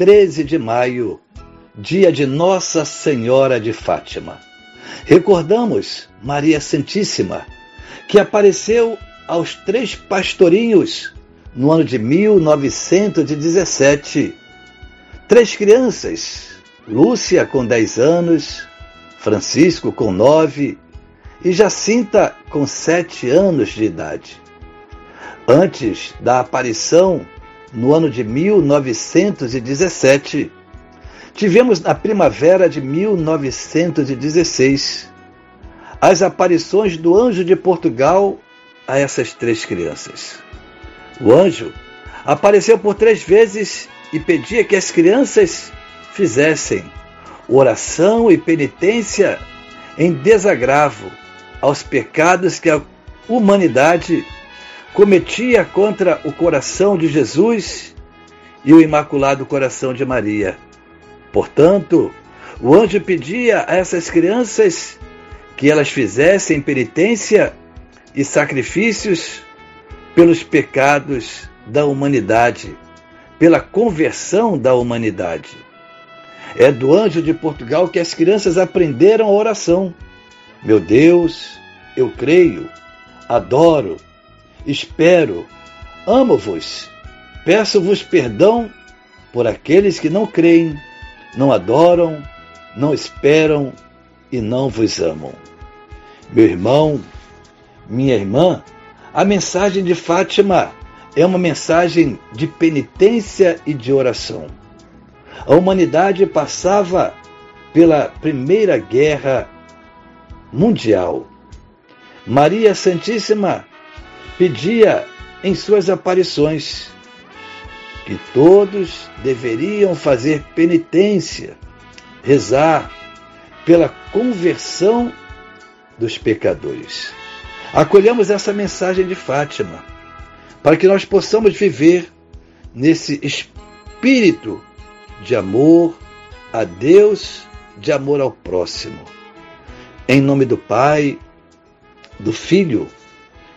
13 de maio, dia de Nossa Senhora de Fátima. Recordamos Maria Santíssima, que apareceu aos três pastorinhos no ano de 1917. Três crianças, Lúcia com 10 anos, Francisco com 9 e Jacinta com 7 anos de idade. Antes da aparição no ano de 1917, tivemos na primavera de 1916 as aparições do anjo de Portugal a essas três crianças. O anjo apareceu por três vezes e pedia que as crianças fizessem oração e penitência em desagravo aos pecados que a humanidade cometia contra o coração de Jesus e o Imaculado Coração de Maria. Portanto, o anjo pedia a essas crianças que elas fizessem penitência e sacrifícios pelos pecados da humanidade, pela conversão da humanidade. É do anjo de Portugal que as crianças aprenderam a oração. Meu Deus, eu creio, adoro, espero, amo-vos, peço-vos perdão por aqueles que não creem, não adoram, não esperam e não vos amam. Meu irmão, minha irmã, a mensagem de Fátima é uma mensagem de penitência e de oração. A humanidade passava pela Primeira Guerra Mundial. Maria Santíssima pedia em suas aparições que todos deveriam fazer penitência, rezar pela conversão dos pecadores. Acolhamos essa mensagem de Fátima para que nós possamos viver nesse espírito de amor a Deus, de amor ao próximo. Em nome do Pai, do Filho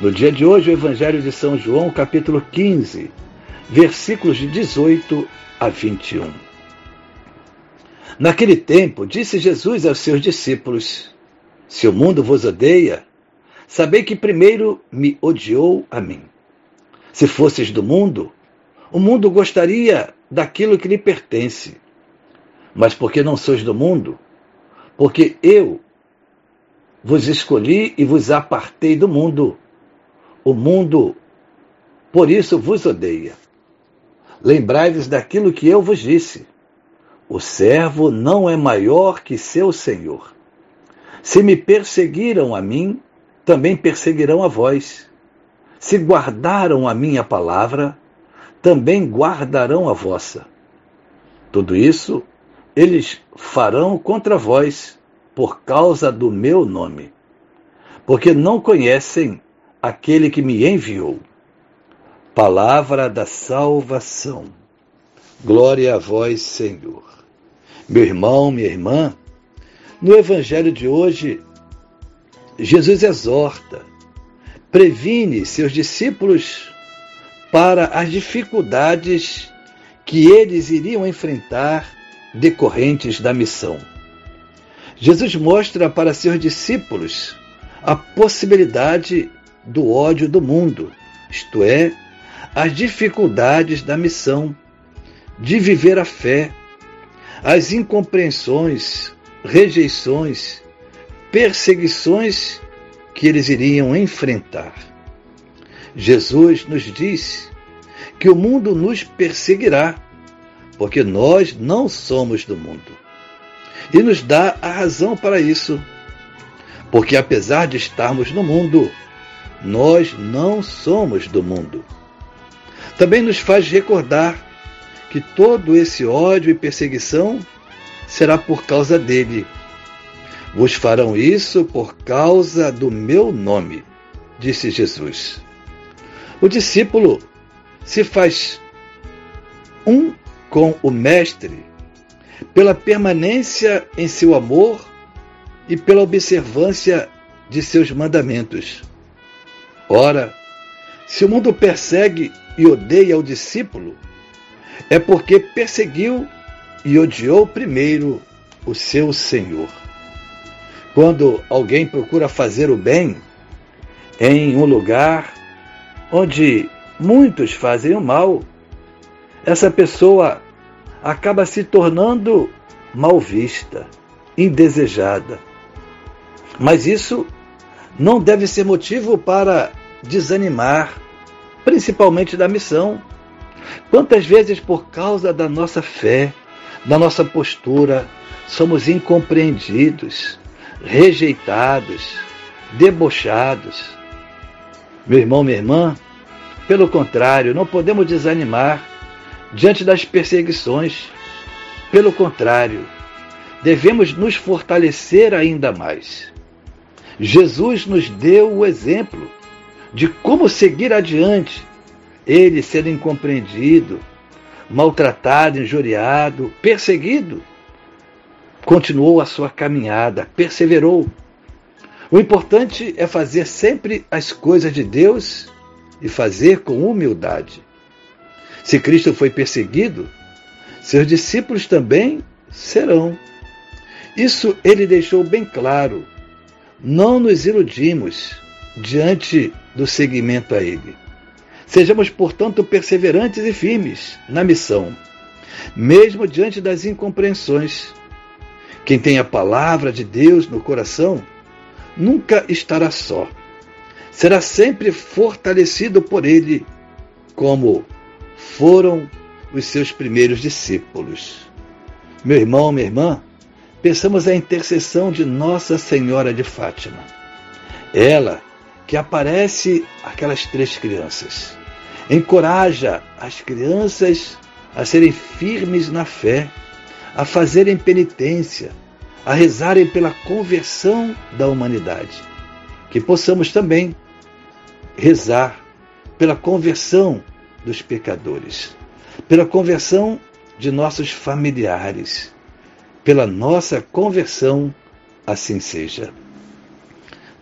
no dia de hoje, o Evangelho de São João, capítulo 15, versículos de 18 a 21. Naquele tempo, disse Jesus aos seus discípulos: Se o mundo vos odeia, sabei que primeiro me odiou a mim. Se fosses do mundo, o mundo gostaria daquilo que lhe pertence. Mas porque não sois do mundo, porque eu vos escolhi e vos apartei do mundo, o mundo, por isso, vos odeia. Lembrai-vos daquilo que eu vos disse. O servo não é maior que seu senhor. Se me perseguiram a mim, também perseguirão a vós. Se guardaram a minha palavra, também guardarão a vossa. Tudo isso eles farão contra vós, por causa do meu nome, porque não conhecem aquele que me enviou. Palavra da salvação. Glória a vós, Senhor. Meu irmão, minha irmã, no Evangelho de hoje, Jesus exorta, previne seus discípulos para as dificuldades que eles iriam enfrentar decorrentes da missão. Jesus mostra para seus discípulos a possibilidade do ódio do mundo, isto é, as dificuldades da missão, de viver a fé, as incompreensões, rejeições, perseguições que eles iriam enfrentar. Jesus nos diz que o mundo nos perseguirá, porque nós não somos do mundo. E nos dá a razão para isso, porque apesar de estarmos no mundo, nós não somos do mundo. Também nos faz recordar que todo esse ódio e perseguição será por causa dele. Vos farão isso por causa do meu nome, disse Jesus. O discípulo se faz um com o Mestre pela permanência em seu amor e pela observância de seus mandamentos. Ora, se o mundo persegue e odeia o discípulo, é porque perseguiu e odiou primeiro o seu Senhor. Quando alguém procura fazer o bem em um lugar onde muitos fazem o mal, essa pessoa acaba se tornando mal vista, indesejada. Mas isso não deve ser motivo para desanimar, principalmente da missão. Quantas vezes, por causa da nossa fé, da nossa postura, somos incompreendidos, rejeitados, debochados. Meu irmão, minha irmã, pelo contrário, não podemos desanimar diante das perseguições. Pelo contrário, devemos nos fortalecer ainda mais. Jesus nos deu o exemplo de como seguir adiante, ele sendo incompreendido, maltratado, injuriado, perseguido. Continuou a sua caminhada, perseverou. O importante é fazer sempre as coisas de Deus e fazer com humildade. Se Cristo foi perseguido, seus discípulos também serão. Isso ele deixou bem claro. Não nos iludimos diante do seguimento a ele. Sejamos, portanto, perseverantes e firmes na missão, mesmo diante das incompreensões. Quem tem a palavra de Deus no coração nunca estará só. Será sempre fortalecido por ele, como foram os seus primeiros discípulos. Meu irmão, minha irmã, pensamos a intercessão de Nossa Senhora de Fátima. Ela que aparece aquelas três crianças. Encoraja as crianças a serem firmes na fé, a fazerem penitência, a rezarem pela conversão da humanidade. Que possamos também rezar pela conversão dos pecadores, pela conversão de nossos familiares, pela nossa conversão, assim seja.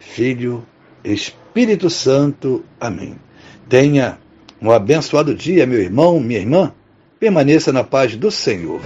Filho, Espírito Santo. Amém. Tenha um abençoado dia, meu irmão, minha irmã, Permaneça na paz do Senhor.